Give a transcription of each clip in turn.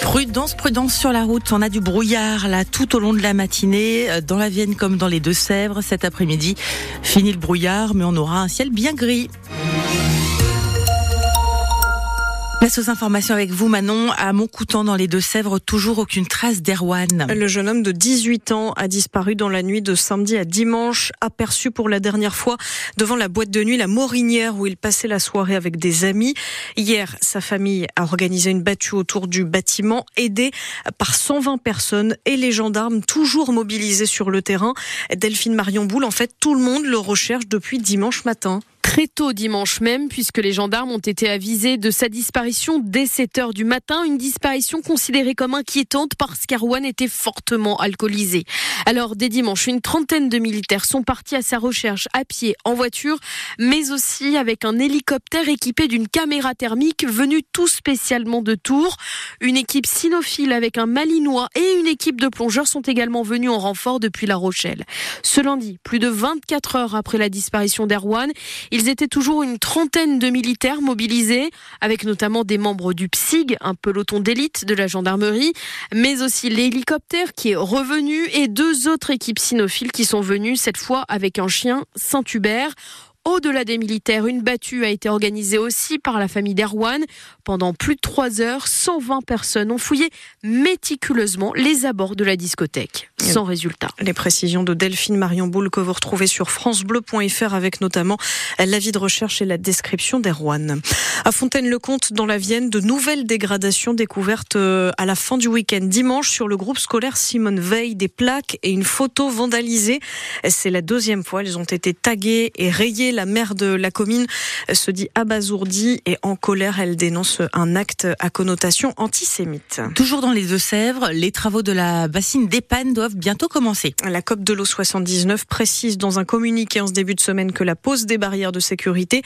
Prudence, prudence sur la route. On a du brouillard là tout au long de la matinée, euh, dans la Vienne comme dans les Deux-Sèvres. Cet après-midi, fini le brouillard, mais on aura un ciel bien gris. Place aux informations avec vous, Manon. À Montcoutan, dans les Deux-Sèvres, toujours aucune trace d'Erwan. Le jeune homme de 18 ans a disparu dans la nuit de samedi à dimanche, aperçu pour la dernière fois devant la boîte de nuit La Morinière où il passait la soirée avec des amis. Hier, sa famille a organisé une battue autour du bâtiment, aidée par 120 personnes et les gendarmes toujours mobilisés sur le terrain. Delphine Marion Boule, en fait, tout le monde le recherche depuis dimanche matin très tôt dimanche même, puisque les gendarmes ont été avisés de sa disparition dès 7 heures du matin. Une disparition considérée comme inquiétante parce qu'Arwan était fortement alcoolisé. Alors, dès dimanche, une trentaine de militaires sont partis à sa recherche à pied, en voiture, mais aussi avec un hélicoptère équipé d'une caméra thermique venue tout spécialement de Tours. Une équipe cynophile avec un malinois et une équipe de plongeurs sont également venus en renfort depuis La Rochelle. Ce lundi, plus de 24 heures après la disparition d'Erwan, ils étaient toujours une trentaine de militaires mobilisés, avec notamment des membres du PSIG, un peloton d'élite de la gendarmerie, mais aussi l'hélicoptère qui est revenu et deux autres équipes cynophiles qui sont venues, cette fois avec un chien Saint-Hubert. Au-delà des militaires, une battue a été organisée aussi par la famille d'Erwan. Pendant plus de trois heures, 120 personnes ont fouillé méticuleusement les abords de la discothèque, sans résultat. Les précisions de Delphine Marion Boule que vous retrouvez sur francebleu.fr avec notamment l'avis de recherche et la description d'Erwan. À Fontaine-le-Comte, dans la Vienne, de nouvelles dégradations découvertes euh, à la fin du week-end dimanche sur le groupe scolaire Simone Veil. Des plaques et une photo vandalisée. C'est la deuxième fois. Elles ont été taguées et rayées la maire de la commune se dit abasourdie et en colère. Elle dénonce un acte à connotation antisémite. Toujours dans les Deux-Sèvres, les travaux de la bassine d'Epan doivent bientôt commencer. La COP de l'eau 79 précise dans un communiqué en ce début de semaine que la pose des barrières de sécurité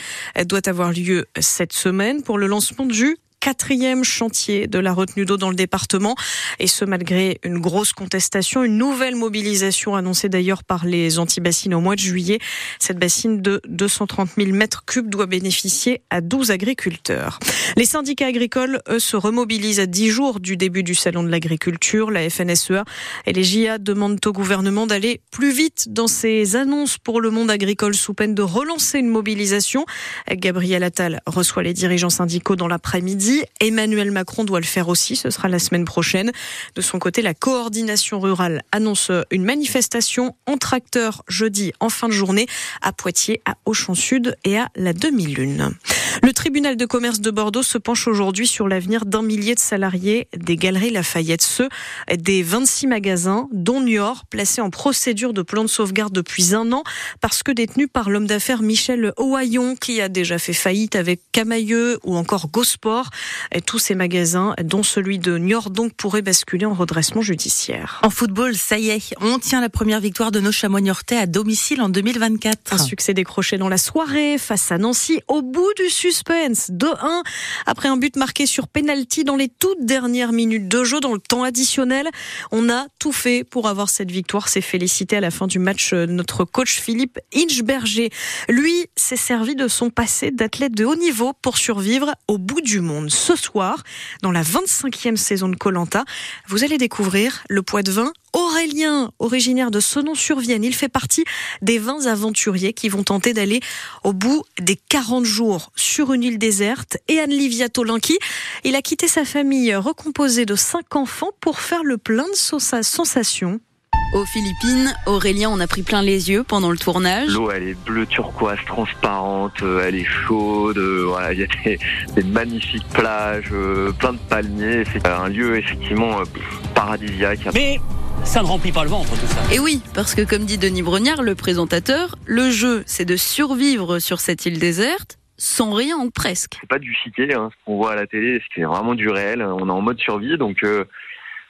doit avoir lieu cette semaine pour le lancement du quatrième chantier de la retenue d'eau dans le département. Et ce, malgré une grosse contestation, une nouvelle mobilisation annoncée d'ailleurs par les anti-bassines au mois de juillet. Cette bassine de 230 000 mètres cubes doit bénéficier à 12 agriculteurs. Les syndicats agricoles, eux, se remobilisent à 10 jours du début du salon de l'agriculture. La FNSEA et les JA demandent au gouvernement d'aller plus vite dans ses annonces pour le monde agricole sous peine de relancer une mobilisation. Gabriel Attal reçoit les dirigeants syndicaux dans l'après-midi. Emmanuel Macron doit le faire aussi. Ce sera la semaine prochaine. De son côté, la coordination rurale annonce une manifestation en tracteur jeudi en fin de journée à Poitiers, à Auchan-Sud et à la demi-lune. Le tribunal de commerce de Bordeaux se penche aujourd'hui sur l'avenir d'un millier de salariés des Galeries Lafayette, ceux des 26 magasins, dont Niort, placés en procédure de plan de sauvegarde depuis un an, parce que détenus par l'homme d'affaires Michel Ohaillon, qui a déjà fait faillite avec Camailleux ou encore Gosport. Et tous ces magasins, dont celui de Niort, donc pourraient basculer en redressement judiciaire. En football, ça y est, on tient la première victoire de nos chamois niortais à domicile en 2024. Un succès décroché dans la soirée face à Nancy au bout du suspense. 2-1 après un but marqué sur penalty dans les toutes dernières minutes de jeu dans le temps additionnel. On a tout fait pour avoir cette victoire. C'est félicité à la fin du match euh, notre coach Philippe Inchberger. Lui s'est servi de son passé d'athlète de haut niveau pour survivre au bout du monde. Ce soir, dans la 25e saison de Colanta, vous allez découvrir le poids de vin Aurélien, originaire de Senon-sur-Vienne. Il fait partie des 20 aventuriers qui vont tenter d'aller au bout des 40 jours sur une île déserte. Et Anne-Livia Tolinki, il a quitté sa famille recomposée de 5 enfants pour faire le plein de sensations. Aux Philippines, Aurélien en a pris plein les yeux pendant le tournage. L'eau, elle est bleu turquoise, transparente, euh, elle est chaude. Euh, voilà, il y a des, des magnifiques plages, euh, plein de palmiers. C'est un lieu effectivement paradisiaque. Mais ça ne remplit pas le ventre tout ça. Et oui, parce que comme dit Denis Brognard, le présentateur, le jeu, c'est de survivre sur cette île déserte sans rien ou presque. C'est pas du chiquet, hein, ce qu'on voit à la télé, c'est vraiment du réel. On est en mode survie, donc euh,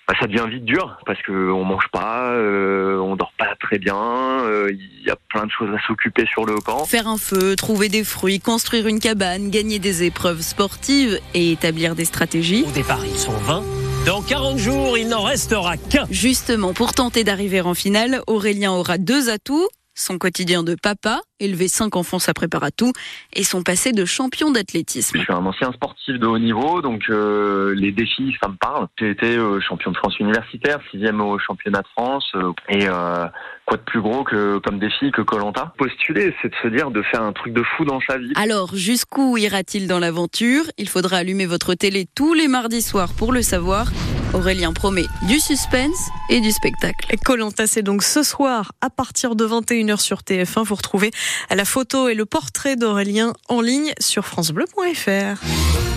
bah, ça devient vite dur parce que on mange pas, euh, on dort pas très bien. euh, Il y a plein de choses à s'occuper sur le camp. Faire un feu, trouver des fruits, construire une cabane, gagner des épreuves sportives et établir des stratégies. Au départ, ils sont 20. Dans 40 jours, il n'en restera qu'un. Justement, pour tenter d'arriver en finale, Aurélien aura deux atouts son quotidien de papa, élever cinq enfants ça prépare à tout, et son passé de champion d'athlétisme. Je suis un ancien sportif de haut niveau, donc euh, les défis, ça me parle. J'ai été euh, champion de France universitaire, sixième au championnat de France, euh, et euh, quoi de plus gros que comme défi que Colanta Postuler, c'est de se dire de faire un truc de fou dans sa vie. Alors, jusqu'où ira-t-il dans l'aventure? Il faudra allumer votre télé tous les mardis soirs pour le savoir. Aurélien promet du suspense et du spectacle. Colanta, c'est donc ce soir à partir de 21h sur TF1. Vous retrouvez la photo et le portrait d'Aurélien en ligne sur francebleu.fr.